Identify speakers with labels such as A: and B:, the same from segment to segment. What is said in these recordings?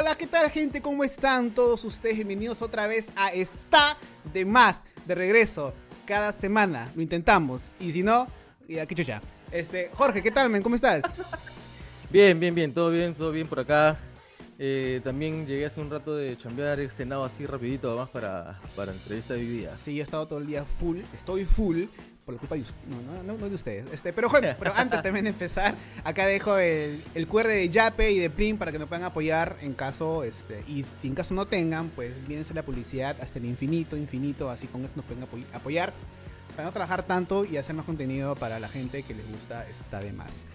A: Hola, ¿qué tal gente? ¿Cómo están todos ustedes? Bienvenidos otra vez a Está de Más, de regreso, cada semana. Lo intentamos. Y si no, ya que chucha. Este, Jorge, ¿qué tal, men? ¿Cómo estás?
B: Bien, bien, bien, todo bien, todo bien por acá. Eh, también llegué hace un rato de chambear, he cenado así rapidito además para, para entrevista de hoy día.
A: Sí, yo he estado todo el día full, estoy full, por la culpa de ustedes, no, no, no, no de ustedes. Este, pero bueno, pero antes también de empezar, acá dejo el, el QR de Yape y de Plim para que nos puedan apoyar en caso, este, y si en caso no tengan, pues vienes la publicidad hasta el infinito, infinito, así con eso nos pueden apoy- apoyar para no trabajar tanto y hacer más contenido para la gente que les gusta está de más.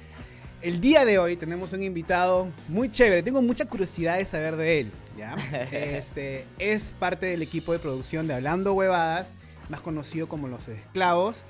A: El día de hoy tenemos un invitado muy chévere. Tengo mucha curiosidad de saber de él. ¿ya? Este, es parte del equipo de producción de Hablando Huevadas, más conocido como Los Esclavos.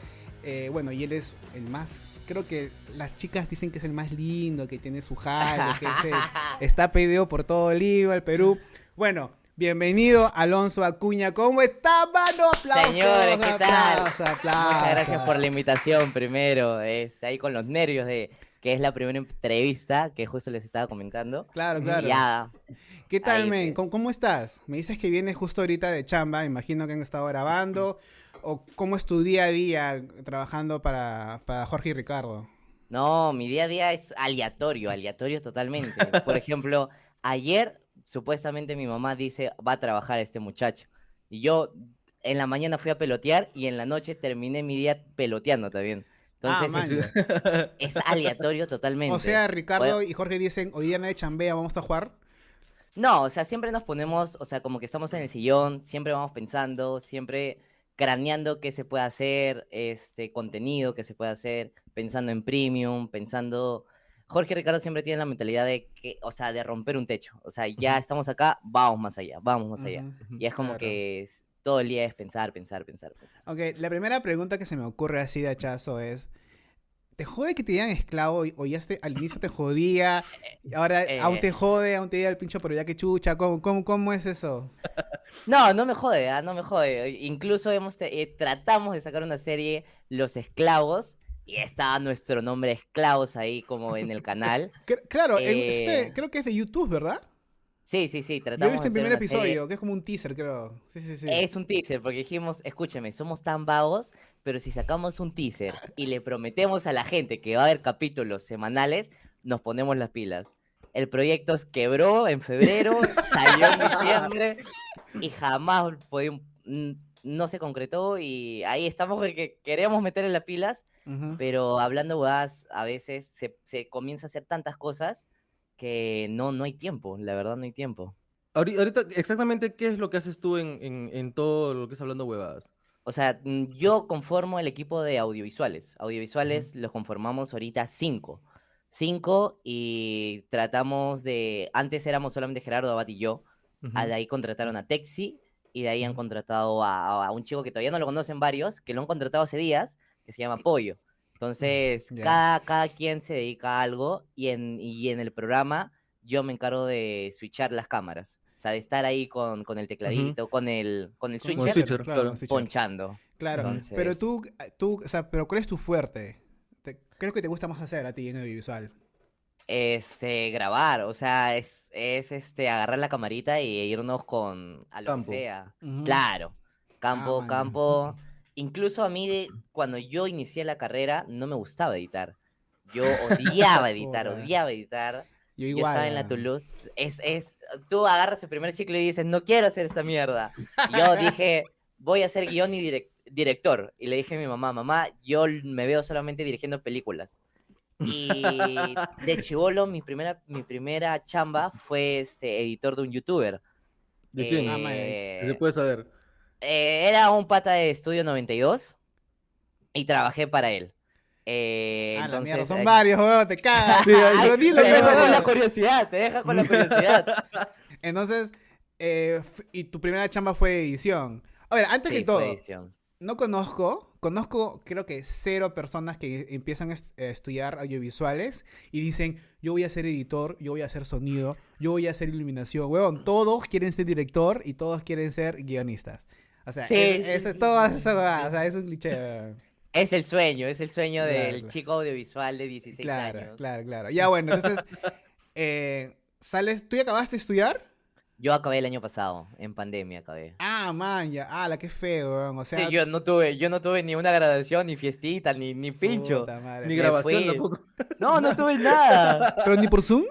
A: Eh, bueno, y él es el más. Creo que las chicas dicen que es el más lindo, que tiene su jale, que es el- está pedido por todo Lima, el Perú. Bueno, bienvenido Alonso Acuña. ¿Cómo está, mano? Aplausos.
C: Señores, ¿qué tal?
A: aplausos, aplausos.
C: Muchas gracias por la invitación primero. Es ahí con los nervios de que es la primera entrevista que justo les estaba comentando.
A: Claro, claro.
C: Ya,
A: ¿Qué tal, men?
C: pues.
A: ¿Cómo, cómo estás? Me dices que vienes justo ahorita de chamba, imagino que han estado grabando. ¿O cómo es tu día a día trabajando para, para Jorge y Ricardo?
C: no, mi día a día es aleatorio, aleatorio totalmente. Por ejemplo, ayer supuestamente mi mamá dice va a trabajar este muchacho. Y yo en la mañana fui a pelotear y en la noche terminé mi día peloteando también.
A: Ah,
C: Entonces
A: man.
C: es, es aleatorio totalmente.
A: O sea, Ricardo y Jorge dicen, hoy día nadie chambea, vamos a jugar.
C: No, o sea, siempre nos ponemos, o sea, como que estamos en el sillón, siempre vamos pensando, siempre craneando qué se puede hacer, este contenido que se puede hacer, pensando en premium, pensando. Jorge Ricardo siempre tienen la mentalidad de que, o sea, de romper un techo. O sea, ya estamos acá, vamos más allá, vamos más allá. Y es como
A: claro.
C: que todo el día es pensar, pensar, pensar, pensar.
A: Ok, la primera pregunta que se me ocurre así de hachazo es, ¿te jode que te digan esclavo o ya te- al inicio te jodía, y ahora
C: Eh.
A: aún te jode, aún te diga el pincho, pero ya que chucha, ¿cómo, cómo, cómo es eso?
C: No, no me jode, ah, no me jode. Incluso hemos te- eh, tratamos de sacar una serie, Los Esclavos, y está nuestro nombre Esclavos ahí como en el canal.
A: Claro, en-
C: Eh.
A: este creo que es de YouTube, ¿verdad?
C: Sí, sí, sí,
A: Yo he
C: tratamos
A: visto el primer
C: una serie.
A: episodio, que es como un teaser, creo. Sí, sí, sí.
C: Es un teaser, porque dijimos, escúchame, somos tan vagos, pero si sacamos un teaser y le prometemos a la gente que va a haber capítulos semanales, nos ponemos las pilas. El proyecto quebró en febrero, salió en diciembre y jamás pudimos- mm, no se concretó y ahí estamos que queremos meterle las pilas,
A: Ujú.
C: pero hablando huevadas, a veces se, se comienza a hacer tantas cosas que no, no hay tiempo, la verdad no hay tiempo.
B: Ahori- Ahorita, exactamente, ¿qué es lo que haces tú en, en, en todo lo que es hablando huevadas?
C: O sea, mm, yo conformo el equipo de audiovisuales. Audiovisuales los conformamos ahorita cinco. Cinco y tratamos de... Antes éramos solamente Gerardo Abad y yo. a-
B: Ujú.
C: De ahí contrataron a Texi y de ahí han contratado a, a un chico que todavía no lo conocen varios, que lo han contratado hace días, que se llama Pollo. Entonces, cada, cada quien se dedica a algo y en, y en el programa yo me encargo de switchar las cámaras. O sea, de estar ahí con, con el tecladito, con el, con el switcher,
B: switcher,
A: claro,
B: claro.
A: con switcher.
C: ponchando.
A: Claro,
C: Entonces-
A: pero tú, tú, o sea, pero ¿cuál es tu fuerte? Te- creo que te gusta más hacer a ti en audiovisual.
C: Este, grabar, o sea, es, es este, agarrar la camarita y irnos con a lo
B: Campo.
C: que sea. Claro, campo,
A: man.
C: campo. Incluso a mí, de- cuando yo inicié la carrera, no me gustaba editar. Yo odiaba editar, odiaba editar.
A: Yo
C: Yo
A: igual.
C: estaba en la. Toulouse. Es, es, tú agarras el primer ciclo y dices, no quiero hacer esta mierda. Yo dije, voy a ser guion y direc- director. Y le dije a mi mamá, mamá, yo me veo solamente dirigiendo películas. Y de chivolo, mi primera, mi primera chamba fue este, editor de un youtuber.
B: ¿De quién?
A: Ah,
C: Eh,
B: ¿Se puede saber?
C: Eh, era un pata de Estudio 92 y trabajé para él. Eh,
A: Ah, mierda,
C: entonces,
A: son
C: eh,
A: varios, huevón, te cagas. Pero dilo,
C: te deja con la curiosidad, te deja con la curiosidad.
A: Entonces, eh, y tu primera chamba fue edición. A ver, antes
C: Sí,
A: que todo,
C: edición.
A: no conozco, conozco creo que cero personas que empiezan a est- a estudiar audiovisuales y dicen, yo voy a ser editor, yo voy a hacer sonido, yo voy a hacer iluminación. Huevón, todos quieren ser director y todos quieren ser guionistas. O sea,
C: Sí,
A: es-
C: sí,
A: eso es
C: sí,
A: todo
C: sí,
A: eso,
C: sí,
A: o sea, es un cliché. huevón.
C: Es el sueño, es el sueño
A: Claro,
C: del
A: claro.
C: chico audiovisual de 16
A: Claro,
C: años.
A: claro, claro. Ya bueno, entonces, eh, sales, ¿tú ya acabaste de estudiar?
C: Yo acabé el año pasado, en pandemia acabé.
A: Ah, man, ya. Ah, la que feo, weón. O sea,
C: Sí, yo no tuve, yo no tuve ni una graduación, ni fiestita, ni, ni pincho.
A: puta madre.
B: Ni grabación tampoco.
C: No, no tuve nada.
A: ¿Pero ni por Zoom?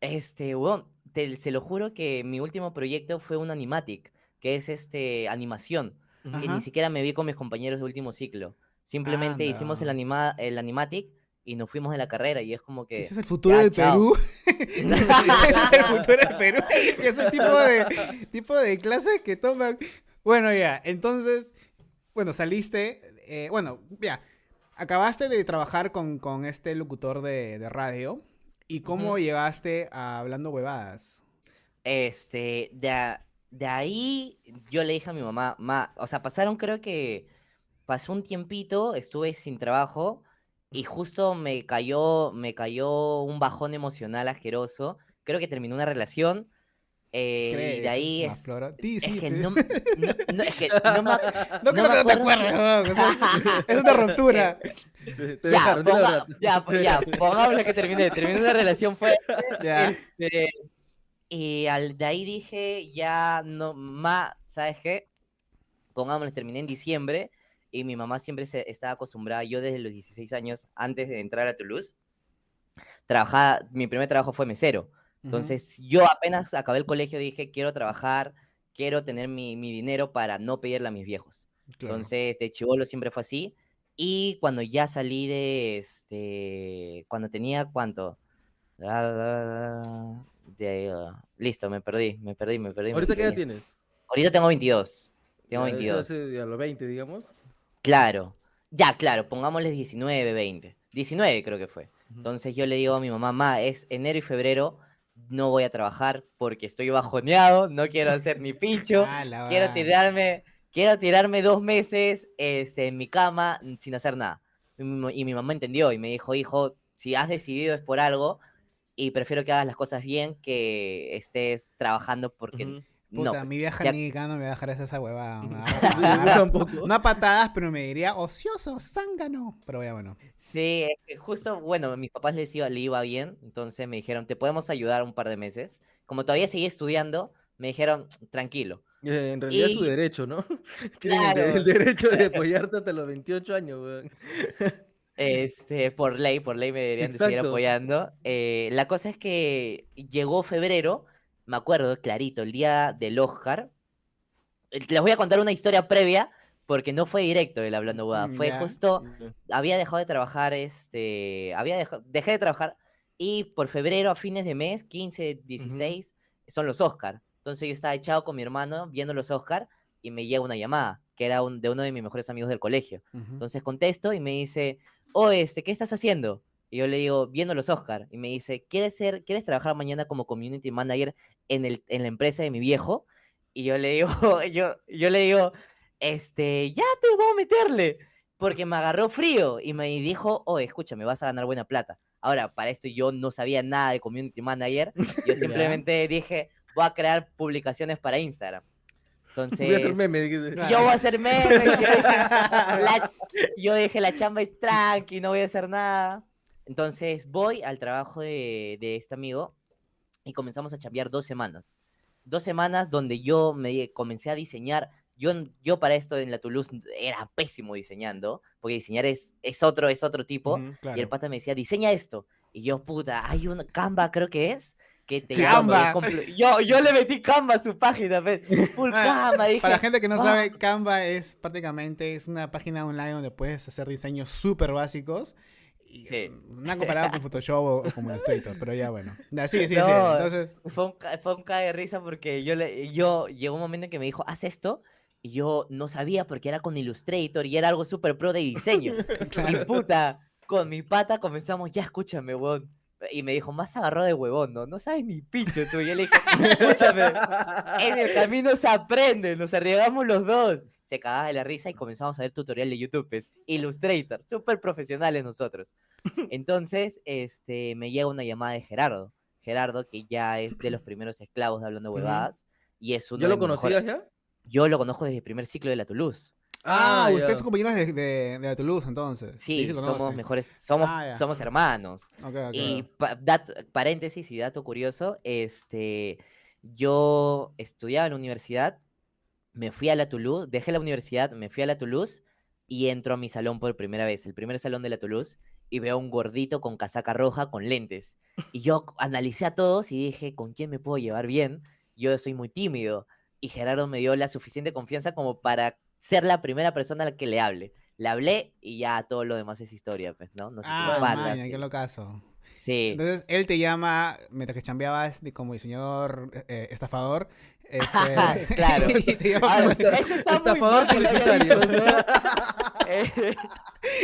C: Este, weón, te, se lo juro que mi último proyecto fue un animatic, que es este animación. Y
A: Ajá.
C: ni siquiera me vi con mis compañeros de último ciclo. Simplemente hicimos el,
A: Anda.
C: anima, el animatic y nos fuimos de la carrera. Y es como que.
A: Ese es el futuro
C: ya,
A: del
C: chao.
A: Perú. Ese es el futuro del Perú. Ese tipo de, tipo de clases que toman. Bueno, ya. Entonces, bueno, saliste. eh, bueno, ya. Acabaste de trabajar con, con este locutor de, de radio. ¿Y cómo
C: Ujú.
A: llegaste a hablando huevadas?
C: Este, de, de ahí yo le dije a mi mamá, ma, o sea, pasaron creo que pasó un tiempito, estuve sin trabajo y justo me cayó, me cayó un bajón emocional asqueroso. Creo que terminó una relación. eh, y de ahí es,
A: Maflora? Sí,
C: es
A: sí,
C: que
A: sí.
C: no, no- no, es que no me,
A: No
C: no
A: creo
C: me
A: que no te acuerdes, weón, o sea, es una ruptura.
B: Te, te
C: Ya,
B: dejaron,
C: ponga- ya, ya, pongámosle que terminé. Terminé una relación fuerte.
A: Ya.
C: este, y al, de ahí dije, ya no, ma, ¿sabes qué? Pongámosle, terminé en diciembre y mi mamá siempre se, estaba acostumbrada, yo desde los 16 años, antes de entrar a Toulouse, trabajaba, mi primer trabajo fue mesero. Entonces, yo apenas acabé el colegio dije, quiero trabajar, quiero tener mi, mi dinero para no pedirle a mis viejos.
A: Claro.
C: Entonces, de chivolo siempre fue así. Y cuando ya salí de este. Cuando tenía cuánto. Ah, de, listo, me perdí, me perdí, me perdí. me
B: ¿Ahorita qué edad tienes?
C: Ahorita tengo 22. Tengo
B: Ya, eso
C: 22.
B: hace a los 20, digamos.
C: Claro. Ya, claro, pongámosle 19, 20. 19 creo que fue. Entonces yo le digo a mi mamá, ma, es enero y febrero, no voy a trabajar porque estoy bajoneado, no quiero hacer ni pincho.
A: Ah,
C: quiero tirarme, quiero tirarme dos meses este, en mi cama sin hacer nada. Y mi, y mi mamá entendió y me dijo, hijo, si has decidido es por algo y prefiero que hagas las cosas bien que estés trabajando porque
B: Ujú.
C: no.
A: Puta,
C: pues,
A: mi vieja
C: si a-
A: nica no me va a dejar hacer esa huevada.
B: tampoco.
A: No a patadas, pero me diría ocioso, zángano. Pero ya bueno.
C: Sí, justo, bueno, a mis papás les iba, le iba bien, entonces me dijeron, te podemos ayudar un par de meses. Como todavía seguía estudiando, me dijeron, tranquilo.
B: Eh, En realidad es su
C: Y-
B: derecho, ¿no? Tienen el,
C: Claro.
B: el derecho de apoyarte hasta los 28 años, weón.
C: Este, por ley, por ley me deberían de seguir apoyando. Eh, la cosa es que llegó febrero, me acuerdo clarito, el día del Oscar. Eh, Les voy a contar una historia previa, porque no fue directo el hablando huevada,
A: Mm,
C: Fue
A: ya.
C: justo, había dejado de trabajar, este, había dejado, dejé de trabajar, y por febrero, a fines de mes, 15, 16, son los Oscar. Entonces yo estaba echado con mi hermano viendo los Oscar, y me llega una llamada, que era un, de uno de mis mejores amigos del colegio.
A: Ujú.
C: Entonces contesto y me dice, oh, este, ¿qué estás haciendo? Y yo le digo, viendo los Oscar. Y me dice, ¿quieres ser, quieres trabajar mañana como community manager en, el, en la empresa de mi viejo? Y yo le digo, yo, yo le digo, este, ya, pues vamos a meterle. Porque me agarró frío y me dijo, oh, escúchame, vas a ganar buena plata. Ahora, para esto yo no sabía nada de community manager. Yo simplemente dije, voy a crear publicaciones para Instagram. Entonces,
B: Voy a hacer meme.
C: yo voy a hacer memes. Yo dije, la, yo dije, la chamba es tranqui, no voy a hacer nada. Entonces voy al trabajo de, de este amigo y comenzamos a chambear dos semanas. Dos semanas donde yo me comencé a diseñar. Yo, yo para esto en la Toulouse era pésimo diseñando, porque diseñar es, es otro, es otro tipo.
B: Ujú.
A: Claro.
C: Y el pata me decía, diseña esto. Y yo, puta, hay una Canva, creo que es. Que te lleva donde
A: Canva.
C: Yo, yo le metí Canva a su página, ¿ves? Full
A: Ah,
C: Canva. Dije,
A: Para la gente que no
C: "Ah".
A: sabe, Canva es prácticamente es una página online donde puedes hacer diseños súper básicos. Y,
C: Sí.
A: mm, No han comparado con Photoshop o, o con Illustrator, pero ya bueno. Sí, sí, sí.
C: No,
A: Entonces,
C: Fue un, fue un cae de risa porque yo, le, yo llegó un momento en que me dijo, haz esto. Y yo no sabía porque era con Illustrator y era algo súper pro de diseño. Y puta, con mi pata comenzamos, ya escúchame, huevón. Y me dijo, más agarró de huevón, ¿no? No sabes ni pincho tú. Y yo le dije, escúchame, en el camino se aprende, nos arriesgamos los dos. Se cagaba de la risa y comenzamos a ver tutorial de YouTube, pues, Illustrator, súper profesionales nosotros. Entonces, este, me llega una llamada de Gerardo. Gerardo, que ya es de los primeros esclavos de Hablando. Huevadas. Y es uno
B: ¿Ya
C: de
B: lo conocías ya?
C: Yo lo conozco desde el primer ciclo de la Toulouse.
A: Ah,
B: ya.
A: ustedes son compañeros de, de, de Toulouse, entonces.
C: Sí, somos mejores, somos,
A: Ah,
C: somos hermanos.
A: Ok, ok.
C: Y pa- dato- paréntesis y dato curioso, este, yo estudiaba en la universidad, me fui a la Toulouse, dejé la universidad, me fui a la Toulouse y entro a mi salón por primera vez, el primer salón de la Toulouse, y veo a un gordito con casaca roja con lentes. Y yo analicé a todos y dije, ¿con quién me puedo llevar bien? Yo soy muy tímido. Y Gerardo me dio la suficiente confianza como para ser la primera persona a la que le hable. Le hablé y ya todo lo demás es historia, pues, ¿no? No sé si
A: Ah,
C: guardas,
A: maña,
C: sí.
A: qué locazo.
C: Sí.
A: Entonces, él te llama, mientras que chambeabas como diseñador eh, estafador. Este,
C: Claro.
A: y te llama
C: Ahora,
A: como,
C: eso está muy
B: Estafador
C: lo haya
B: publicitario.
C: Eh,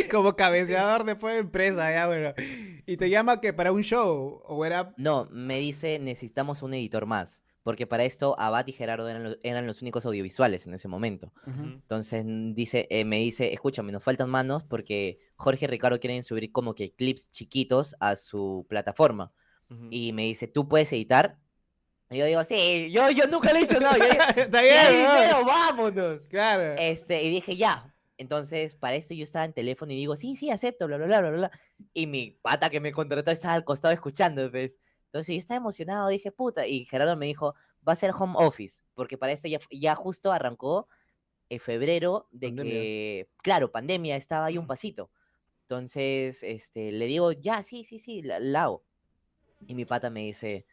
A: como cabeceador después de empresa, ya, bueno. Y te llama que para un show, o era...
C: No, me dice, necesitamos un editor más. Porque para esto, Abad y Gerardo eran, lo- eran los únicos audiovisuales en ese momento.
A: Ujú.
C: Entonces mm, dice, eh, me dice, escúchame, nos faltan manos porque Jorge y Ricardo quieren subir como que clips chiquitos a su plataforma.
B: Ujú.
C: Y me dice, ¿tú puedes editar? Y yo digo, sí, yo, yo nunca le he dicho no. Yo
A: Está
C: "Si
A: bien,
C: dinero, vámonos.
A: Claro.
C: Este, y dije, ya. Entonces, para eso yo estaba en teléfono y digo, sí, sí, acepto, bla, bla, bla, bla, bla. Y mi pata que me contrató estaba al costado escuchando, pues. Entonces yo estaba emocionado, dije, puta. Y Gerardo me dijo, va a ser home office, porque para eso ya, ya justo arrancó en febrero de
B: Pandemia.
C: que, claro, pandemia, estaba ahí un pasito. Entonces, este, le digo, ya, sí, sí, sí, la, la hago. Y mi pata me dice,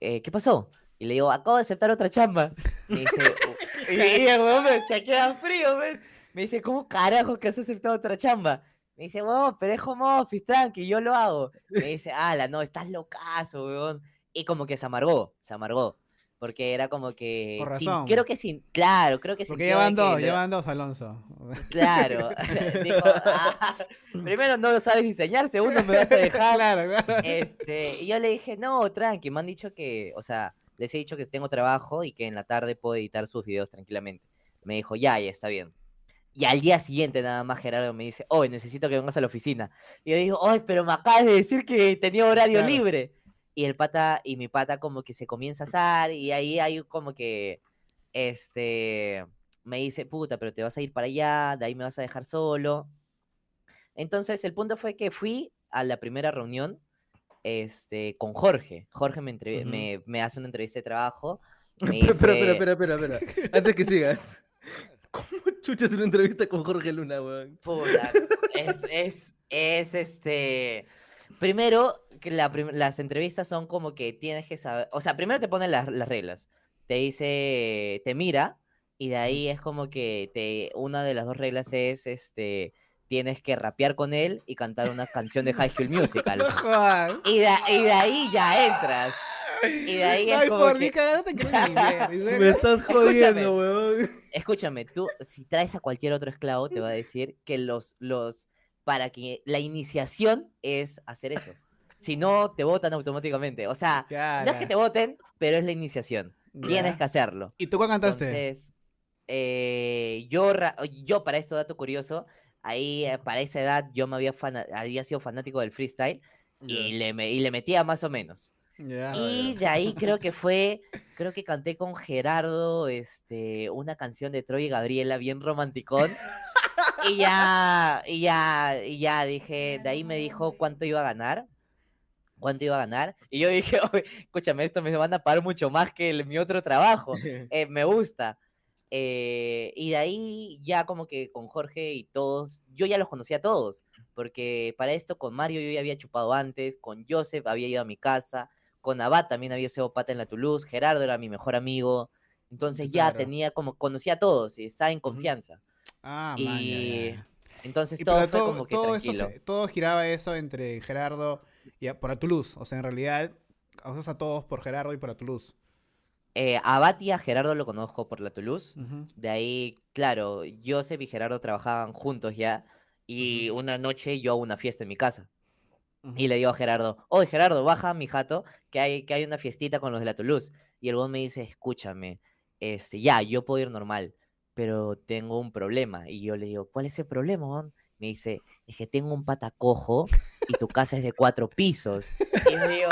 C: "Eh, ¿qué pasó? Y le digo, acabo de aceptar otra chamba. Me dice, "U- y el huevón me- se queda frío, ¿ves? Me dice, ¿cómo carajo que has aceptado otra chamba? Me dice, huevón, pero es home office, tranqui, yo lo hago. Me dice, ala, no, estás locazo, huevón. Y como que se amargó, se amargó. Porque era como que.
A: Por
C: sin-
A: razón.
C: creo que sin. Claro, creo que
A: Porque
C: sintió de
A: llevan dos,
C: lo-
A: llevan dos, Alonso.
C: Claro. Dijo, "Ah, primero no sabes diseñar, segundo me vas a dejar.
A: claro, claro.
C: Este, y yo le dije, no, tranqui, me han dicho que, o sea, les he dicho que tengo trabajo y que en la tarde puedo editar sus videos tranquilamente. Me dijo, ya, ya está bien. Y al día siguiente nada más Gerardo me dice, hoy necesito que vengas a la oficina. Y yo digo, ay, pero me acabas de decir que tenía horario
A: Claro.
C: libre. Y el pata, y mi pata como que se comienza a asar y ahí hay como que, este, me dice, puta, pero te vas a ir para allá, de ahí me vas a dejar solo. Entonces el punto fue que fui a la primera reunión este, con Jorge. Jorge me,
B: Ujú.
C: me, me hace una entrevista de trabajo. Me dice-
B: espera, espera, espera, espera. Antes que sigas. ¿Cómo chuchas una entrevista con Jorge Luna, weón?
C: Puta, es, es, es este. Primero, que la prim- las entrevistas son como que tienes que saber. O sea, primero te ponen las, las reglas. Te dice, te mira, y de ahí es como que te, una de las dos reglas es este. Tienes que rapear con él y cantar una canción de High School Musical. Y de, y de ahí ya entras. Y de ahí es
A: Ay,
C: como
A: por
C: que-
A: cagada te creo ni bien, ¿en
B: Me estás
C: Escúchame.
B: jodiendo, weón.
C: Escúchame, tú, si traes a cualquier otro esclavo, te va a decir que los, los, para que la iniciación es hacer eso. Si no, te votan automáticamente. O sea, no es que te voten, pero es la iniciación. Tienes que hacerlo.
A: ¿Y tú cuál cantaste?
C: Entonces, eh, yo, ra- yo para esto dato curioso, ahí eh, para esa edad yo me había, había sido fanático del freestyle y le, me- y le metía más o menos.
A: Ya.
C: Y de ahí creo que fue, creo que canté con Gerardo, este, una canción de Troy y Gabriela bien romanticón. Y ya, y ya, y ya dije, de ahí me dijo cuánto iba a ganar. ¿Cuánto iba a ganar? Y yo dije, "Oye, escúchame, esto me van a pagar mucho más que el- mi otro trabajo. Eh, me gusta. Eh, y de ahí ya como que con Jorge y todos, yo ya los conocía a todos, porque para esto con Mario yo ya había chupado antes, con Joseph había ido a mi casa, con Abad también había sido pata en la Toulouse, Gerardo era mi mejor amigo, entonces ya
A: Claro.
C: tenía como, conocía a todos y estaba en confianza.
A: Ah,
C: y-
A: man, ya, ya, ya.
C: Entonces
A: Y
C: todo fue
A: todo,
C: como que
A: todo
C: tranquilo.
A: todo giraba eso entre Gerardo y a- por a Toulouse. O sea, en realidad, a todos por Gerardo y por a Toulouse.
C: Eh, Abad y a Gerardo lo conozco por la Toulouse. De ahí, claro, Joseph y Gerardo trabajaban juntos ya. Y una noche yo a una fiesta en mi casa. Y le digo a Gerardo, oye Gerardo, baja mi jato, que hay, que hay una fiestita con los de la Toulouse. Y el weón me dice, escúchame, este, ya, yo puedo ir normal, pero tengo un problema. Y yo le digo, ¿cuál es el problema, weón? Me dice, es que tengo un pata cojo y tu casa es de cuatro pisos. Y yo digo,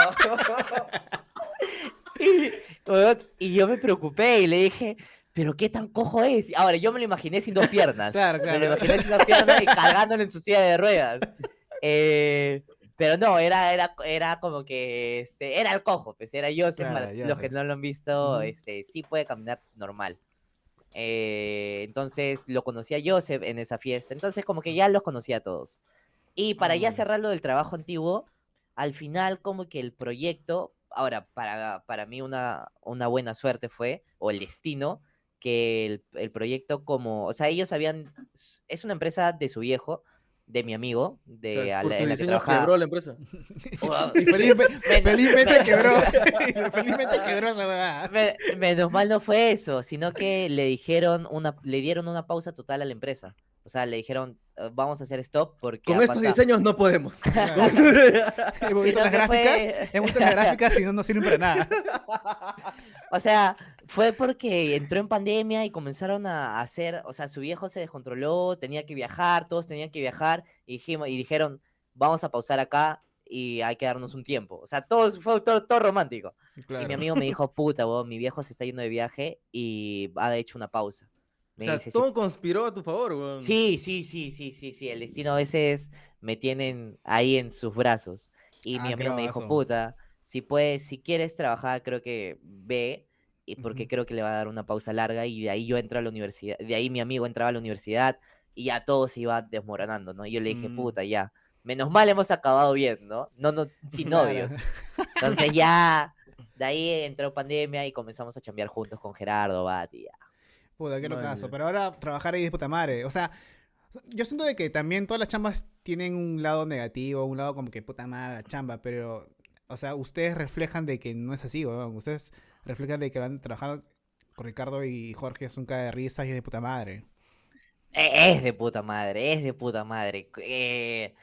C: y, y yo me preocupé y le dije, pero qué tan cojo es. Ahora, yo me lo imaginé sin dos piernas.
A: Claro,
C: Me lo
A: claro.
C: imaginé sin dos piernas y cargándolo en su silla de ruedas. Eh, pero no, era, era, era como que este, era el cojo, pues era Joseph.
A: Claro,
C: los que no lo han visto, este, sí puede caminar normal. Eh, entonces lo conocí a Joseph en esa fiesta. Entonces, como que ya los conocía a todos. Y para ya
A: Ah.
C: cerrar lo del trabajo antiguo, al final, como que el proyecto, ahora, para, para mí una, una buena suerte fue, o el destino, que el, el proyecto como, o sea, ellos habían, es una empresa de su viejo, de mi amigo,
B: O
C: de
B: sea,
C: a la-
B: tu
C: en la que
B: diseño
C: trabajaba.
B: quebró la empresa.
A: Y felizmente,
C: Men-
A: felizmente
C: men-
A: quebró. Felizmente quebró esa.
C: Me- menos mal no fue eso, sino que le dijeron una, le dieron una pausa total a la empresa. O sea, le dijeron, "Eh, vamos a hacer stop porque
B: Con estos
C: pasado".
B: diseños no podemos.
A: Hemos visto
C: no
A: las gráficas.
C: fue.
A: Hemos visto las gráficas y no nos sirven para nada.
C: O sea, fue porque entró en pandemia y comenzaron a hacer, o sea, su viejo se descontroló, tenía que viajar, todos tenían que viajar y, dijimos, y dijeron, vamos a pausar acá y hay que darnos un tiempo. O sea, todo fue todo, todo romántico. Y mi amigo me dijo, puta, weón, mi viejo se está yendo de viaje y ha hecho una pausa.
B: O
C: Me
B: sea,
C: dice, "Sí,
B: todo conspiró a tu favor, weón.
C: Sí, sí, sí, sí, sí, sí. El destino a veces me tienen ahí en sus brazos. Y mi
A: Ah,
C: amigo me dijo, puta, si puedes, si quieres trabajar, creo que ve, porque creo que le va a dar una pausa larga, y de ahí yo entro a la universidad, de ahí mi amigo entraba a la universidad, y ya todo se iba desmoronando, ¿no? Y yo le dije,
A: Mm.
C: puta, ya. Menos mal hemos acabado bien, ¿no? No, no, sin odios. Entonces ya, de ahí entró pandemia y comenzamos a chambear juntos con Gerardo, Bat, y ya.
A: Puta, qué locazo. Pero ahora trabajar ahí es puta madre. O sea, yo siento de que también todas las chambas tienen un lado negativo, un lado como que puta madre la chamba, pero, o sea, ustedes reflejan de que no es así, weón. Ustedes reflejan de que van a trabajar con Ricardo y Jorge, es un caga de risa y es de puta madre.
C: E- Es de puta madre, es de puta madre. Eh,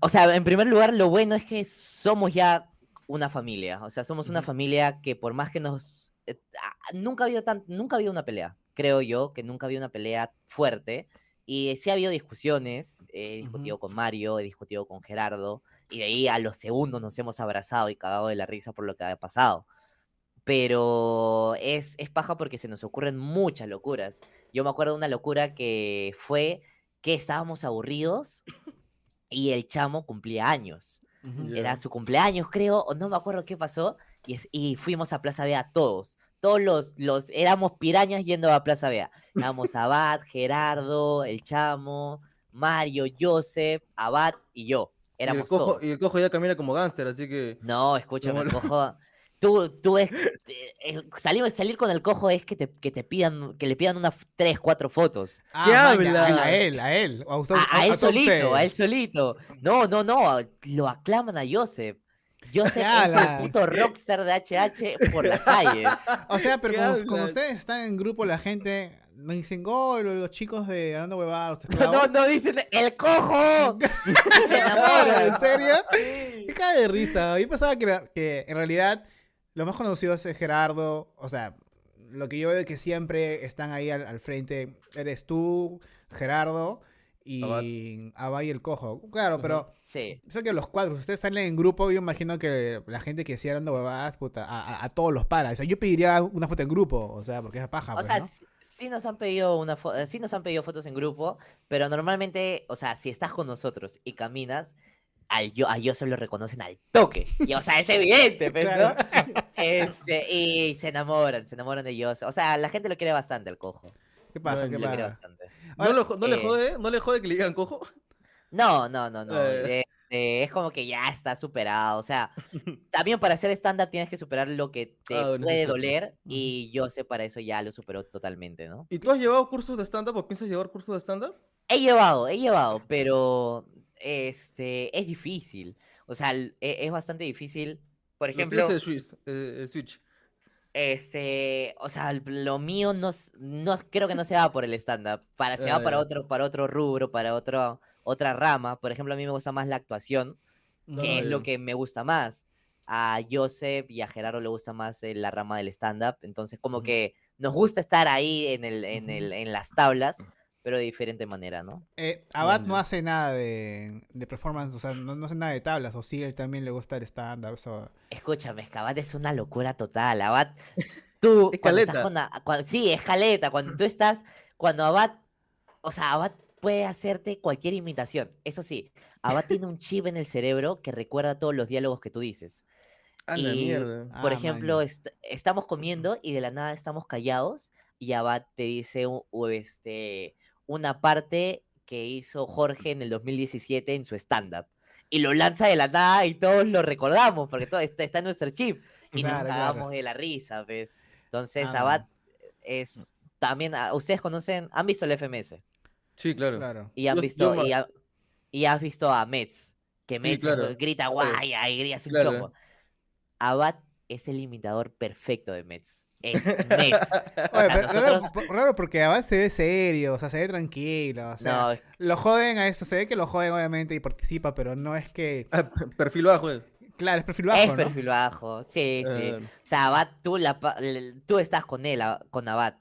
C: o sea, en primer lugar, lo bueno es que somos ya una familia. O sea, somos una familia que por más que nos... eh, ah, nunca ha habido tan, nunca ha habido una pelea. Creo yo que nunca ha habido una pelea fuerte. Y sí ha habido discusiones. He discutido con Mario, he discutido con Gerardo. Y de ahí a los segundos nos hemos abrazado y cagado de la risa por lo que ha pasado. Pero es, es paja porque se nos ocurren muchas locuras. Yo me acuerdo de una locura que fue que estábamos aburridos y el chamo cumplía años. Era su cumpleaños, creo, o no me acuerdo qué pasó. Y, es- y fuimos a Plaza Vea todos. Todos los, los, éramos pirañas yendo a Plaza Vea. Éramos Abad, Gerardo, el chamo, Mario, Joseph, Abad y yo.
B: Y el,
C: Éramos
B: cojo,
C: todos.
B: y el cojo ya camina como gángster, así que.
C: No, escúchame,
B: ¿Cómo lo-
C: cojo. Tú, tú es, eh, salir, salir con el cojo es que te, que te pidan, que le pidan unas tres, cuatro fotos.
A: Ah,
B: ¿Qué
A: maña,
B: hablas?
A: A él, a él. A, usted-
C: A, a él solito, a él solito. No, no, no, lo aclaman a Joseph. Joseph es el puto rockstar de HH por las calles.
A: O sea, pero
B: ¿Qué
A: cuando, ustedes están en grupo, la gente no dicen, oh, los, los chicos de Hablando Huevadas, los
C: No,
A: esclavos".
C: no dicen el cojo. Se.
A: ¿En serio? Qué cae de risa. Yo pensaba que, que en realidad lo más conocido es Gerardo. O sea, lo que yo veo es que siempre están ahí al, al frente. Eres tú, Gerardo y Abad y el Cojo. Claro, pero
C: Sí.
A: sé que los cuadros, ustedes salen en grupo. Yo imagino que la gente que sigue hablando huevadas, puta, a, a- a todos los para. O sea, yo pediría una foto en grupo. O sea, porque es paja.
C: O
A: pues,
C: sea,
A: ¿no?
C: sí, nos han pedido una eh, sí nos han pedido fotos en grupo, pero normalmente, o sea, si estás con nosotros y caminas, al yo, a yo se lo reconocen al toque. Y, o sea, es evidente, pues, ¿no?
A: Claro.
C: Este, y se enamoran, se enamoran de ellos. O sea, la gente lo quiere bastante al cojo.
A: ¿Qué pasa?
B: Bueno,
A: ¿Qué
C: Lo quiere
A: pasa?
C: bastante.
B: ¿No, lo no le
C: eh,
B: jode? ¿No le jode que le digan cojo?
C: No, no, no, no.
B: Eh.
C: eh, eh, es como que ya está superado. O sea, también para hacer stand-up tienes que superar lo que te
B: Ah, bueno,
C: puede doler. Y yo sé para eso ya lo superó totalmente, ¿no?
B: ¿Y tú has llevado cursos de stand-up o piensas llevar cursos de stand-up?
C: He llevado, he llevado, pero este es difícil. O sea, e- es bastante difícil. Por ejemplo,
B: es el Switch. eh, el Switch.
C: este, o sea, lo mío no, no creo que no se va por el stand-up. Para, se va para
B: ya.
C: otro, para otro rubro, para otro, otra rama. Por ejemplo, a mí me gusta más la actuación, que es lo
B: ya.
C: que me gusta más. A Joseph y a Gerardo le gusta más eh, la rama del stand-up. Entonces, como que nos gusta estar ahí en el, en el, en las tablas, pero de diferente manera, ¿no?
A: Eh, Abad
B: Bueno.
A: no hace nada de, de performance, o sea, no, no hace nada de tablas, o sí, él también le gusta el stand-up.
C: Escúchame, Escabat es una locura total. Abad, tú,
B: Es
C: cuando estás con cuando- sí, es caleta, cuando tú estás, cuando Abad, o sea, Abad puede hacerte cualquier imitación. Eso sí, Abad tiene un chip en el cerebro que recuerda todos los diálogos que tú dices.
B: A la
C: Y-
B: mierda.
C: Por
A: Ah,
C: ejemplo, est- estamos comiendo y de la nada estamos callados y Abad te dice u- este, una parte que hizo Jorge en el 2017 en su stand-up. Y lo lanza de la nada y todos lo recordamos porque todo está, está en nuestro chip. Y
A: Claro,
C: nos
A: claro.
C: cagamos de la risa, ¿ves? Entonces,
A: Ah,
C: Abad es también, ah, ustedes conocen, han visto el FMS
B: Sí, claro.
A: Claro.
C: y han visto,
B: yo
C: y, ha- y has visto a Mets, que Mets
B: claro,
C: grita guay y grita un
B: claro.
C: chongo. Abad es el imitador perfecto de Mets. Es. O sea,
A: pero raro,
C: nosotros-
A: po- raro porque Abad se ve serio, o sea, se ve tranquilo. O sea,
C: no,
A: lo joden a eso, se ve que lo joden obviamente y participa, pero no es que.
B: Ah, perfil bajo. eh.
A: Claro, es perfil bajo,
C: es
A: ¿no?
C: perfil bajo. Sí, sí.
B: Ah,
C: O sea, Abad, tú, la, tú estás con él, a- con Abad,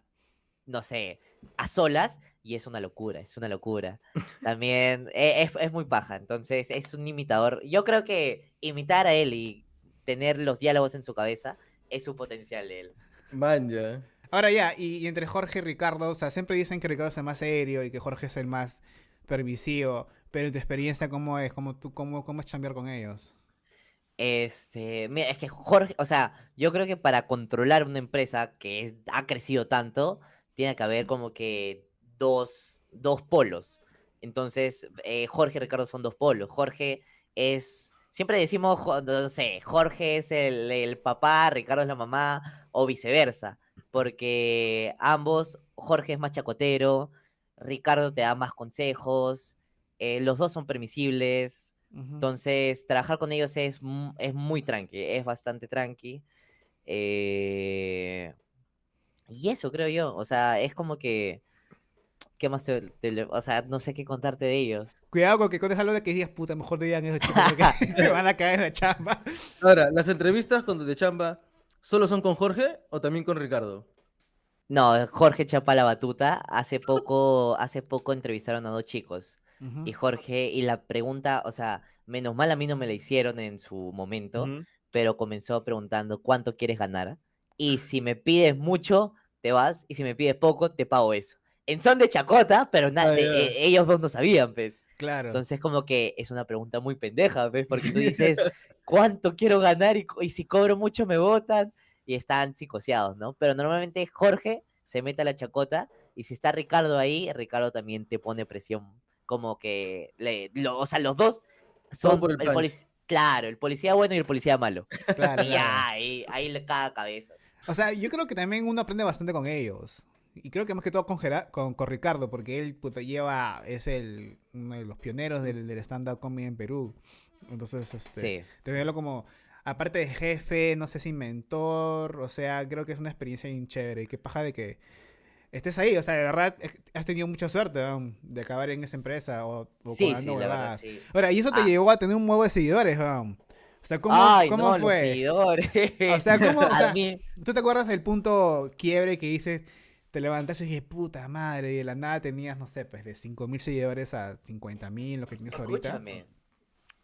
C: no sé, a solas, y es una locura, es una locura. También e- es, es muy paja, entonces es un imitador. Yo creo que imitar a él y tener los diálogos en su cabeza es su potencial de él.
B: Manja.
A: Ahora ya, y, y entre Jorge y Ricardo, o sea, siempre dicen que Ricardo es el más serio y que Jorge es el más permisivo, pero en tu experiencia, ¿cómo es? ¿Cómo, tú, cómo, cómo es chambear con ellos?
C: Este, mira, es que Jorge, o sea, yo creo que para controlar una empresa que es- ha crecido tanto, tiene que haber como que dos, dos polos. Entonces, eh, Jorge y Ricardo son dos polos. Jorge es, siempre decimos, no sé, Jorge es el, el papá, Ricardo es la mamá, o viceversa, porque ambos, Jorge es más chacotero, Ricardo te da más consejos, eh, los dos son permisibles. Entonces, trabajar con ellos es, es muy tranqui, es bastante tranqui. eh, y eso creo yo, o sea, es como que... ¿Qué más te, te le- O sea, no sé qué contarte de ellos.
A: Cuidado con que cuentes algo de que digas, puta, mejor digan eso, chicos, porque me van a caer en la chamba.
B: Ahora, ¿las entrevistas con de chamba solo son con Jorge o también con Ricardo?
C: No, Jorge chapa la batuta. Hace poco, hace poco entrevistaron a dos chicos. Y Jorge, y la pregunta, o sea, menos mal a mí no me la hicieron en su momento. Pero comenzó preguntando cuánto quieres ganar. Y si me pides mucho, te vas. Y si me pides poco, te pago eso. En son de chacota, pero na- de-
B: ya.
C: eh, ellos dos no sabían, pues.
A: Claro.
C: Entonces, como que es una pregunta muy pendeja, ¿ves? Porque tú dices, ¿cuánto quiero ganar? Y, si cobro mucho, me votan. Y están psicoseados, ¿no? Pero normalmente Jorge se mete a la chacota. Y si está Ricardo ahí, Ricardo también te pone presión. Como que, le, lo- o sea, los dos son
B: por el
C: el
B: punch.
C: polic- Claro, el policía bueno y el policía malo.
A: claro,
C: Y
A: claro.
C: ahí, ahí le caga cabeza.
A: O sea, yo creo que también uno aprende bastante con ellos. Y creo que más que todo con, con, con Ricardo, porque él puta, lleva, es el, uno de los pioneros del, del stand-up comedy en Perú. Entonces, este,
C: Sí.
A: tenerlo como, aparte de jefe, no sé si mentor, o sea, creo que es una experiencia bien chévere. Y qué paja de que estés ahí, o sea, de verdad, has tenido mucha suerte ¿no? de acabar en esa empresa o, o
C: Sí, sí, verdad, sí.
A: Ahora, y eso te
C: Ah.
A: llevó a tener un huevo de seguidores, ¿no? O sea, ¿cómo,
C: Ay,
A: cómo
C: no, los
A: fue?
C: seguidores.
A: O sea, ¿cómo? O
C: A
A: sea,
C: mí-
A: ¿Tú te acuerdas del punto quiebre que dices, te levantaste y dices, puta madre, y de la nada tenías, no sé, pues de 5.000 seguidores a 50.000, lo que tienes ahorita?
C: Escúchame.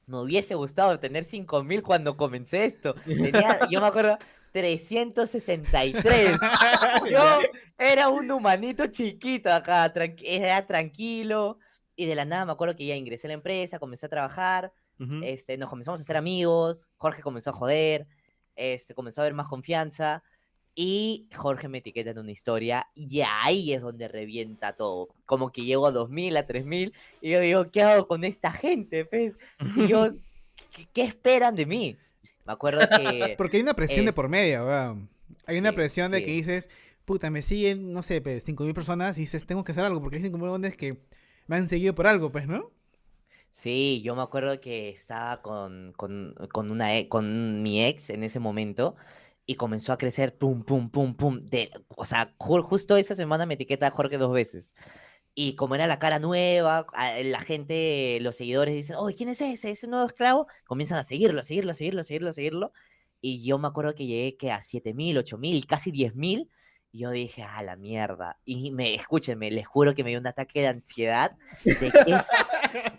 C: Me hubiese gustado tener 5000 cuando comencé esto. Tenía, yo me acuerdo, 363. Yo era un humanito chiquito acá, era tranquilo. Y de la nada me acuerdo que ya ingresé a la empresa, comencé a trabajar, este, nos comenzamos a hacer amigos, Jorge comenzó a joder, este, comenzó a haber más confianza. Y Jorge me etiqueta en una historia y ahí es donde revienta todo. Como que llego a 2000, a 3000 y yo digo, ¿qué hago con esta gente? Pues? Si yo, ¿qué, qué esperan de mí? Me acuerdo que...
A: Porque hay una presión de
C: Es-
A: por medio, weón. Hay una presión de que dices, puta, me siguen, no sé, pues 5.000 personas y dices, tengo que hacer algo, porque hay 5.000 personas que me han seguido por algo, pues, ¿no?
C: Sí, yo me acuerdo que estaba con, con, con una, e- con mi ex en ese momento y comenzó a crecer, pum, pum, pum, pum. De, o sea, ju- justo esa semana me etiqueta a Jorge dos veces. Y como era la cara nueva, la gente, los seguidores dicen, oye, ¿quién es ese? ¿Ese nuevo esclavo? Comienzan a seguirlo, a seguirlo, a seguirlo, a seguirlo, a seguirlo. Y yo me acuerdo que llegué que a 7000, 8000, casi 10000. Y yo dije, a la mierda. Y me, escúchenme, les juro que me dio un ataque de ansiedad. De que es-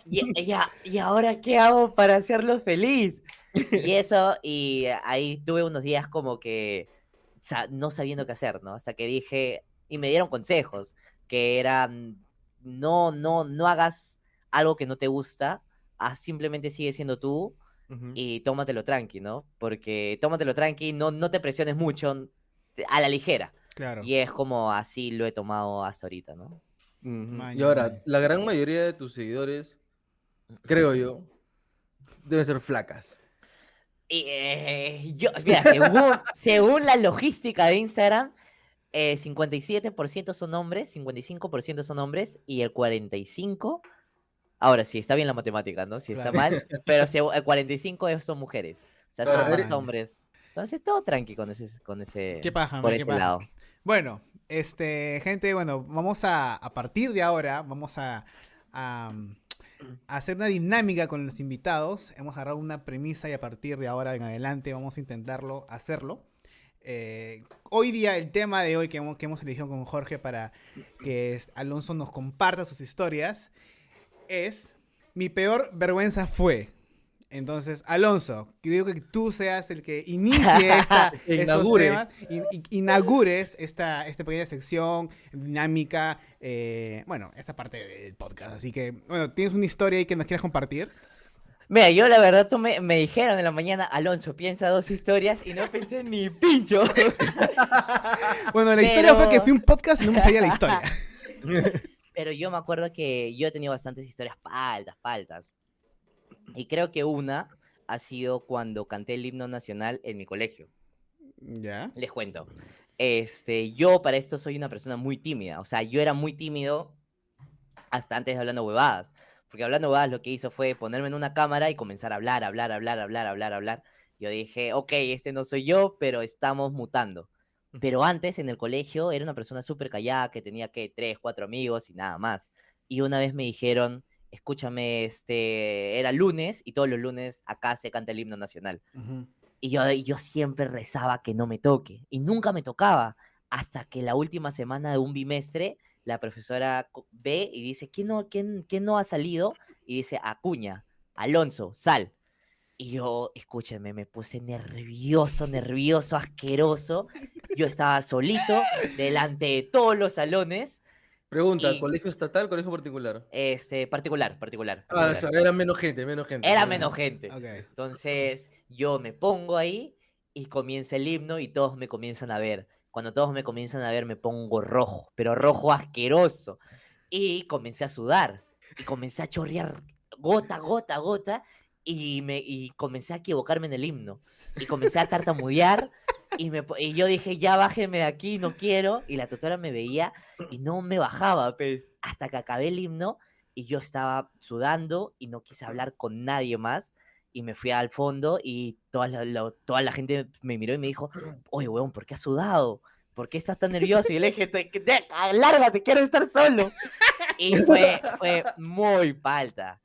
C: y, y ¿y ahora qué hago para hacerlos feliz? Y eso, y ahí tuve unos días como que no sabiendo qué hacer, ¿no? Hasta que dije, y me dieron consejos, que eran, no, no, no hagas algo que no te gusta, simplemente sigue siendo tú
B: Ujú.
C: y tómatelo tranqui, ¿no? Porque tómatelo tranqui, no, no te presiones mucho, a la ligera.
A: Claro.
C: Y es como así lo he tomado hasta ahorita, ¿no?
B: Y ahora,
A: maña.
B: la gran mayoría de tus seguidores, creo yo, deben ser flacas.
C: Y, eh, yo, mira, según, según la logística de Instagram, eh, 57% son hombres, 55% son hombres y el 45%, ahora sí, está bien la matemática, ¿no? Si está
A: Claro.
C: mal, pero el 45% es- son mujeres. O sea, son más
A: eres-
C: hombres. Entonces, todo tranqui con ese, con ese
A: Qué paja,
C: por
A: man, qué
C: ese
A: paja.
C: lado.
A: Bueno, este, gente, bueno, vamos a, a partir de ahora, vamos a, hacer una dinámica con los invitados. Hemos agarrado una premisa y a partir de ahora en adelante vamos a intentarlo hacerlo. Eh, hoy día, el tema de hoy que hemos, que hemos elegido con Jorge para que Alonso nos comparta sus historias es mi peor vergüenza fue. Entonces, Alonso, digo que tú seas el que inicie esta, estos temas, in- in- inaugures esta, esta pequeña sección dinámica, eh, bueno, esta parte del podcast. Así que, bueno, ¿tienes una historia ahí que nos quieras compartir?
C: Mira, yo la verdad tú me, me dijeron en la mañana, Alonso, piensa dos historias y no pensé ni pincho.
A: Bueno, la historia fue que fui un podcast y no me sabía la historia.
C: Pero yo me acuerdo que yo he tenido bastantes historias paltas, paltas. Y creo que una ha sido cuando canté el himno nacional en mi colegio.
A: ¿Ya?
C: Les cuento. Este, yo para esto soy una persona muy tímida. O sea, yo era muy tímido hasta antes de hablando huevadas. Porque hablando huevadas lo que hizo fue ponerme en una cámara y comenzar a hablar, hablar, hablar, hablar, hablar, hablar. Yo dije, ok, este no soy yo, pero estamos mutando. Pero antes en el colegio era una persona súper callada que tenía que tres, cuatro amigos y nada más. Y una vez me dijeron, escúchame, este, era lunes y todos los lunes acá se canta el himno nacional. Y yo, yo siempre rezaba que no me toque. Y nunca me tocaba. Hasta que la última semana de un bimestre, la profesora ve y dice, ¿quién no, quién, quién no ha salido? Y dice, Acuña, Alonso, sal. Y yo, escúchenme, me puse nervioso, nervioso, asqueroso. Yo estaba solito, delante de todos los salones.
B: Pregunta,
C: Y-
B: ¿colegio estatal, colegio particular?
C: Este, particular, particular.
B: Ah, o
C: particular.
B: sea, era menos gente, menos gente.
C: Era menos gente.
A: Ok.
C: Entonces yo me pongo ahí y comienza el himno y todos me comienzan a ver. Cuando todos me comienzan a ver me pongo rojo, pero rojo asqueroso. Y comencé a sudar y comencé a chorrear gota, gota, gota y, me, y comencé a equivocarme en el himno. Y comencé a tartamudear y, me, y yo dije, ya bájeme de aquí, no quiero. Y la tutora me veía y no me bajaba, pues, hasta que acabé el himno y yo estaba sudando y no quise hablar con nadie más y me fui al fondo y toda la, la- toda la gente me miró y me dijo, oye, weón, ¿por qué has sudado? ¿Por qué estás tan nervioso? Y le dije, "Te- lárgate, quiero estar solo. Y fue, fue muy palta.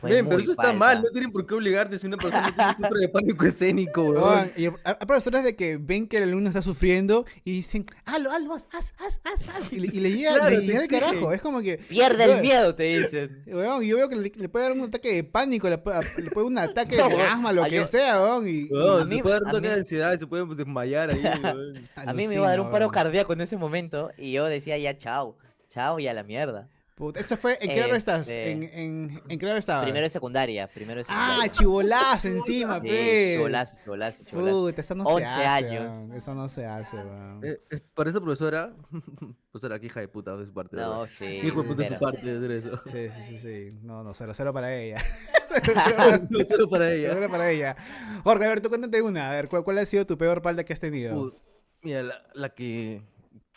C: Fue
B: Ven, pero eso está
C: palta.
B: mal, no tienen por qué obligarte si una persona tiene sufre de pánico escénico, weón.
A: Y hay profesores de que ven que el alumno está sufriendo y dicen, hazlo, hazlo, haz, haz, haz, haz, haz", Y le, y le llega,
B: Claro,
A: le llega el carajo. Es como que.
C: Pierde el miedo, te dicen.
A: weón, yo veo que le, le puede dar un ataque de pánico, le puede, le puede dar un ataque
C: No,
A: de asma, lo que
C: yo-
A: sea, weón. Y,
B: Weón,
C: a mí-
B: puede dar un
C: a
B: toque de ansiedad, se puede desmayar ahí, weón.
C: A mí me iba a dar un paro cardíaco en ese momento y yo decía ya chao, chao y a la mierda.
A: Puta, ¿Eso fue? ¿En qué grado estás?
C: Este-
A: ¿En, en, ¿En qué grado estabas?
C: Primero de secundaria, primero de
A: Ah, chivolazo encima,
C: Sí,
A: pues.
C: chivolazo, chivolazo, chivolazo.
A: Puta, eso no se
C: 11
A: hace.
C: años.
A: Eso no se hace, weón.
B: Eh, eh, para esa profesora, profesora, que hija de puta de su parte.
C: No, sí.
B: Hijo de puta de su parte de eso.
A: Sí, sí, sí, sí. No, no, cero, cero para ella.
B: Solo para ella.
A: Cero para ella. Jorge, a ver, tú cuéntate una. A ver, ¿cuál, cuál ha sido tu peor palda que has tenido?
B: Put- Mira, la, la que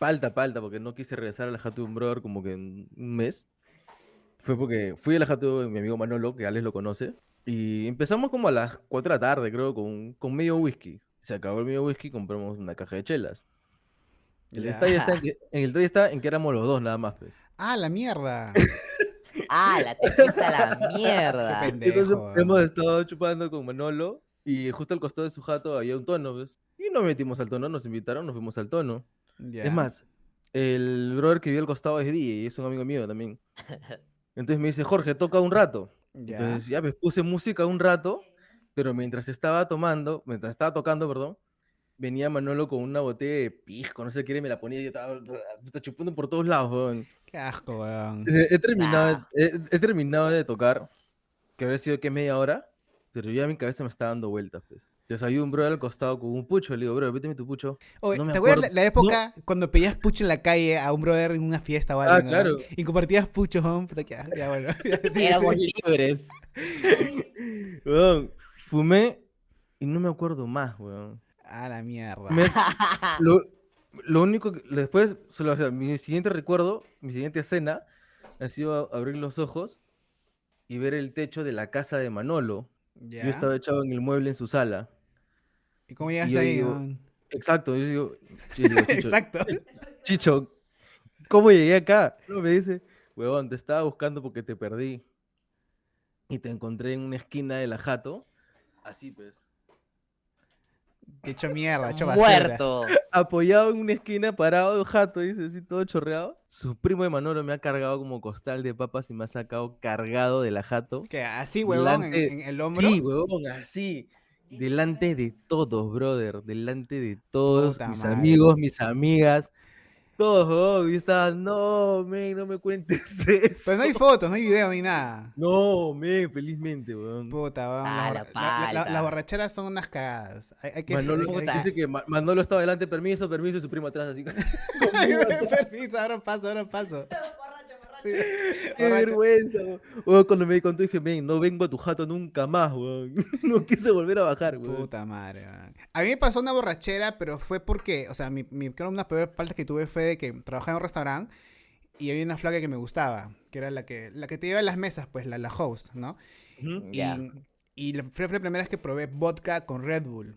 B: palta, palta, porque no quise regresar a la Jato de un brother como que en un mes. Fue porque fui a la Jato de mi amigo Manolo, que Alex lo conoce. Y empezamos como a las 4 de la tarde, creo, con, con medio whisky. Se acabó el medio whisky, compramos una caja de chelas. El detalle está en que, el detalle está en que éramos los dos nada más, pues.
A: Ah, la mierda.
C: Ah, la a la mierda.
A: Qué pendejo.
B: Entonces hemos estado chupando con Manolo y justo al costado de su jato había un tono, pues. Y nos metimos al tono, nos invitaron, nos fuimos al tono.
A: Ya.
B: Es más, el brother que vive al costado es DJ y es un amigo mío también. Entonces me dice, Jorge, toca un rato.
A: Ya.
B: Entonces ya me puse música un rato, pero mientras estaba tomando, mientras estaba tocando, perdón, venía Manolo con una botella de pisco, no sé qué, me la ponía y yo estaba puta, chupando por todos lados, weón.
A: Qué asco, weón.
B: He, he terminado,
C: Nah.
B: he, he terminado de tocar, que habría sido que media hora, pero ya mi cabeza me está dando vueltas, pues. Yo sabía un bro al costado con un pucho, le digo, bro, véteme tu pucho.
A: Oye,
B: no me
A: ¿Te acuerdas la, la época cuando pedías pucho en la calle a un brother en una fiesta o algo?
B: Ah,
A: ¿no?
B: claro.
A: Y compartías puchos, weón. Puta, que- ya, bueno. Ya, sí,
C: Éramos
A: sí.
C: libres.
B: Weón, fumé y no me acuerdo más, weón.
A: A la mierda.
B: Me- lo, lo único que después, solo, o sea, mi siguiente recuerdo, mi siguiente escena, ha sido a- abrir los ojos y ver el techo de la casa de Manolo.
A: Ya.
B: Yo estaba echado en el mueble en su sala.
A: ¿Y cómo llegaste
B: yo
A: ahí?
B: digo? Exacto, yo digo, yo digo, Chicho,
A: Exacto.
B: Chicho, ¿cómo llegué acá? No, me dice, huevón, te estaba buscando porque te perdí. Y te encontré en una esquina de la jato. Así pues.
A: Qué hecho mierda, hecho basura.
C: Muerto.
B: Apoyado en una esquina, parado de jato, dice así, todo chorreado. Su primo de Manolo me ha cargado como costal de papas y me ha sacado cargado de la jato.
A: ¿Qué? ¿Así, huevón? En,
B: Delante-
A: en el hombro?
B: Sí, huevón, así. Delante de todos, brother. Delante de todos,
A: Puta
B: mis
A: madre.
B: amigos, mis amigas. Todos. Y yo estaba, no, men, no me cuentes eso.
A: Pero no hay fotos, no hay video ni nada.
B: No, men, felizmente, weón.
A: Puta, weón.
C: Ah,
A: las
C: la
A: borra- la- la-
C: palta.
A: las borracheras son unas cagadas. Hay, hay que
B: Manolo
A: hay- hay que-
B: dice que Ma- Manolo estaba adelante, permiso, permiso, y su primo atrás, así.
A: Permiso, ahora paso, ahora paso. Sí.
B: Qué vergüenza, weón. Weón, Cuando me di cuenta dije, men, no vengo a tu jato nunca más, weón. No quise volver a bajar, weón.
A: Puta madre, weón. A mí me pasó una borrachera, pero fue porque, o sea, mi, mi, creo que una de las peores faltas que tuve fue de que trabajaba en un restaurante y había una flaca que me gustaba, que era la que, la que te lleva a las mesas, pues, la, la host, ¿no? Y, la, fue la primera vez que probé vodka con Red Bull.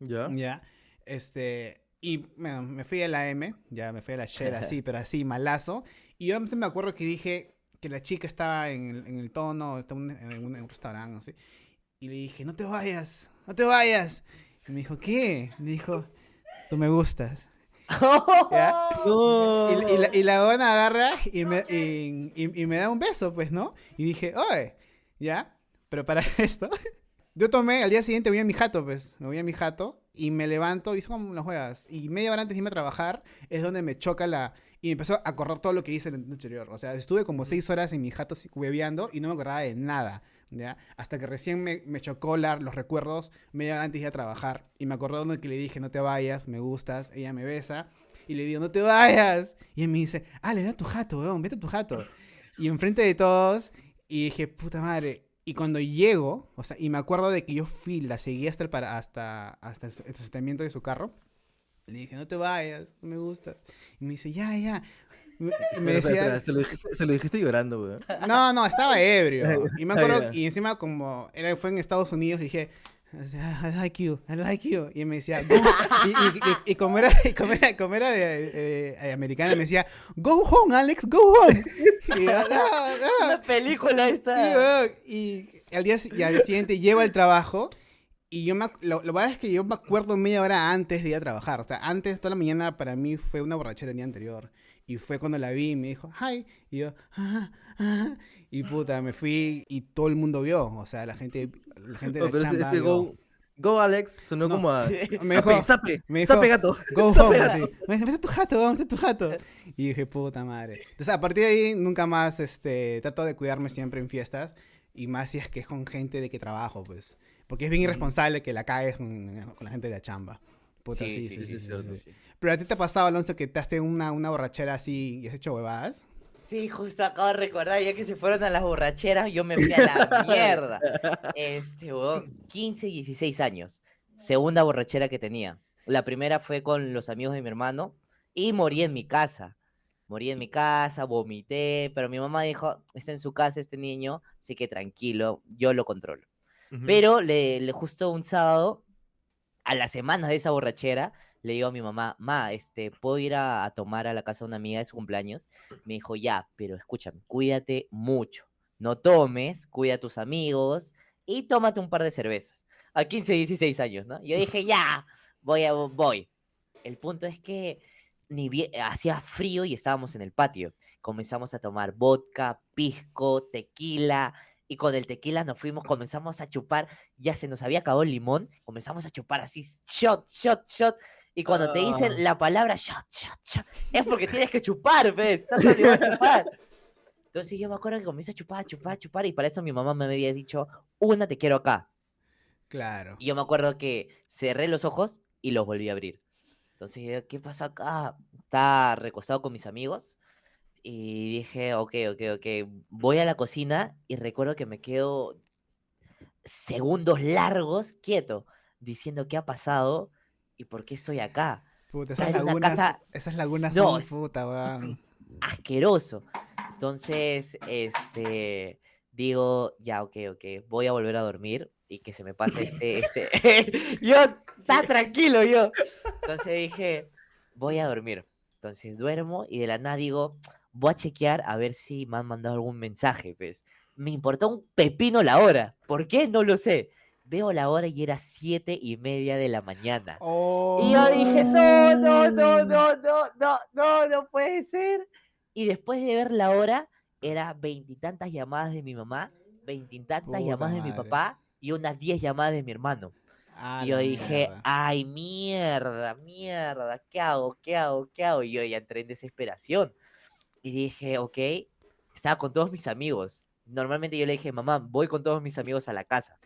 B: Ya.
A: Ya. Este. Y bueno, me fui a la M, ya me fui a la Shell así, pero así, malazo. Y yo me acuerdo que dije que la chica estaba en el, en el tono, estaba en un, en un- restaurante, así. Y le dije, no te vayas, no te vayas. Y me dijo, ¿qué? Me dijo, tú me gustas. ¿Ya?
B: No.
A: Y, y la, y la agarra y me, y me da un beso, pues, ¿no? Y dije, oye, ¿ya? Pero para esto, yo tomé, al día siguiente voy a mi jato, pues, me voy a mi jato y me levanto y son como las juegas. Y media hora antes de irme a trabajar es donde me choca la... Y me empezó a correr todo lo que hice el anterior. O sea, estuve como seis horas en mi jato hueveando y no me acordaba de nada. ¿Ya? Hasta que recién me, me chocó la- los recuerdos media hora antes de ir a trabajar. Y me acordé de que le dije, no te vayas, me gustas. Ella me besa. Y le digo, no te vayas. Y él me dice, ah, le da tu jato, weón, vete a tu jato. Y enfrente de todos, y dije, puta madre. Y cuando llego, o sea, y me acuerdo de que yo fui, la seguí hasta el, para, hasta, hasta el estacionamiento de su carro. Le dije, no te vayas, no me gustas. Y me dice, ya, ya. Y me-
B: espera,
A: decía,
B: espera, Se, lo dijiste, se lo dijiste llorando, weón.
A: no, no, estaba ebrio. Y me
B: Ah,
A: acuerdo, y encima como era, fue en Estados Unidos, le dije, I like you, I like you. Y me decía, "Go-" y, y- y- y como era, y como era, como era de, eh, americana, me decía, go home, Alex, go home. Y yo, "No, no".
C: Una película
A: Sí,
C: esta.
A: weón. Y al día, y al día siguiente llego al trabajo y yo me, lo, lo es que yo me acuerdo media hora antes de ir a trabajar. O sea, antes, toda la mañana para mí fue una borrachera el día anterior. Y fue cuando la vi y me dijo, hi. Y yo, ah, ah. Y puta, me fui y todo el mundo vio. O sea, la gente, la gente de la
B: pero
A: chamba
B: ese go, go Alex sonó
A: No.
B: como a.
A: Me dijo,
B: Sape, sape,
A: me dijo,
B: sape gato.
A: Go home,
B: gato.
A: así. Me a tu jato, vamos a tu jato. Y dije, puta madre. Entonces, a partir de ahí, nunca más, este, trato de cuidarme siempre en fiestas. Y más si es que es con gente de que trabajo, pues. Porque es bien irresponsable que la caes con, con la gente de la chamba. Puta, sí, sí, sí. sí. Pero a ti te ha pasado, Alonso, que te has tenido una, una borrachera así y has hecho huevadas.
C: Sí, justo acabo de recordar, ya que se fueron a las borracheras, yo me fui a la mierda. Este, weón, 15 y 16 años. Segunda borrachera que tenía. La primera fue con los amigos de mi hermano y morí en mi casa. Morí en mi casa, vomité, pero mi mamá dijo, está en su casa este niño, así que tranquilo, yo lo controlo. Pero le, le- justo un sábado, a la semana de esa borrachera, le digo a mi mamá, ma, este, ¿puedo ir a, a tomar a la casa de una amiga de su cumpleaños? Me dijo, ya, pero escúchame, cuídate mucho. No tomes, cuida a tus amigos y tómate un par de cervezas. A 15, 16 años, ¿no? Yo dije, ya, voy a, voy. El punto es que ni hacía frío y estábamos en el patio. Comenzamos a tomar vodka, pisco, tequila y con el tequila nos fuimos, comenzamos a chupar, ya se nos había acabado el limón, comenzamos a chupar así, shot, shot, shot. Y cuando te
B: Ah.
C: dicen la palabra shot, shot, shot, es porque tienes que chupar, ¿ves? Estás obligado a chupar. Entonces yo me acuerdo que comienzo a chupar, chupar, chupar, y para eso mi mamá me había dicho, una te quiero acá.
A: Claro.
C: Y yo me acuerdo que cerré los ojos y los volví a abrir. Entonces, yo, ¿qué pasa acá? Estaba recostado con mis amigos y dije, ok, ok, ok, voy a la cocina y recuerdo que me quedo segundos largos quieto, diciendo qué ha pasado y por qué estoy acá.
A: Puta, esas lagunas,
C: casa-
A: esas lagunas
C: No,
A: son puta, weón.
C: Asqueroso. Entonces, este, digo, ya, ok, ok, voy a volver a dormir y que se me pase este, este, yo, está tranquilo yo. Entonces dije, voy a dormir. Entonces duermo y de la nada digo, voy a chequear a ver si me han mandado algún mensaje, pues. Me importó un pepino la hora. ¿Por qué? No lo sé. Veo la hora y era siete y media de la mañana. Y yo dije, no, no, no, no, no, no, no, no puede ser. Y después de ver la hora, era veintitantas llamadas de mi mamá, veintitantas llamadas de mi
A: madre.
C: papá y unas diez llamadas de mi hermano.
A: Ah,
C: Y yo dije,
A: mierda.
C: ay, mierda, mierda, ¿qué hago? ¿Qué hago? ¿Qué hago? Y yo ya entré en desesperación. Y dije, ok, estaba con todos mis amigos. Normalmente yo le dije, mamá, voy con todos mis amigos a la casa.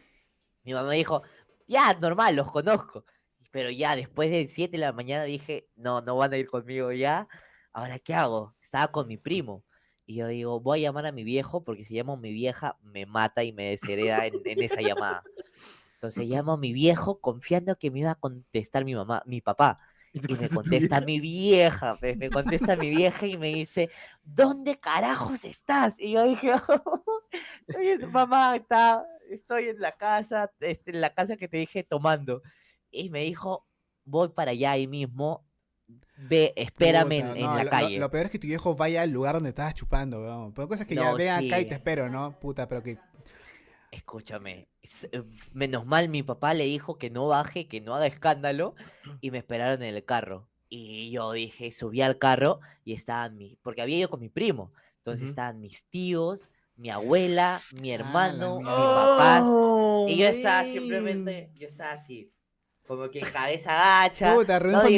C: Mi mamá dijo, ya, normal, los conozco. Pero ya después de 7 de la mañana dije, no, no van a ir conmigo ya. Ahora, ¿qué hago? Estaba con mi primo. Y yo digo, voy a llamar a mi viejo porque si llamo a mi vieja me mata y me deshereda en, en esa llamada. Entonces llamo a mi viejo confiando que me iba a contestar mi mamá, mi papá.
B: Y
C: me
B: contesta
C: mi vieja, pues, me contesta mi vieja y me dice, ¿dónde carajos estás? Y yo dije, "Estoy en- mamá, está, estoy en la casa, este, en la casa que te dije tomando. Y me dijo, voy para allá ahí mismo, ve, espérame en,
A: Puta,
C: en
A: no,
C: la
A: lo-
C: calle.
A: Lo, peor es que tu viejo vaya al lugar donde estabas chupando, weón. Pero cosa es que ya ven acá y te espero, ¿no? Puta, pero que.
C: Escúchame, eh, menos mal mi papá le dijo que no baje, que no haga escándalo y me esperaron en el carro. Y yo dije, subí al carro y estaban mis, porque había ido con mi primo, entonces estaban mis tíos, mi abuela, mi
A: Ah,
C: hermano, mi papá.
B: Oh,
C: Y yo estaba
B: man.
C: simplemente, yo estaba así, como que cabeza gacha,
A: Puta,
C: no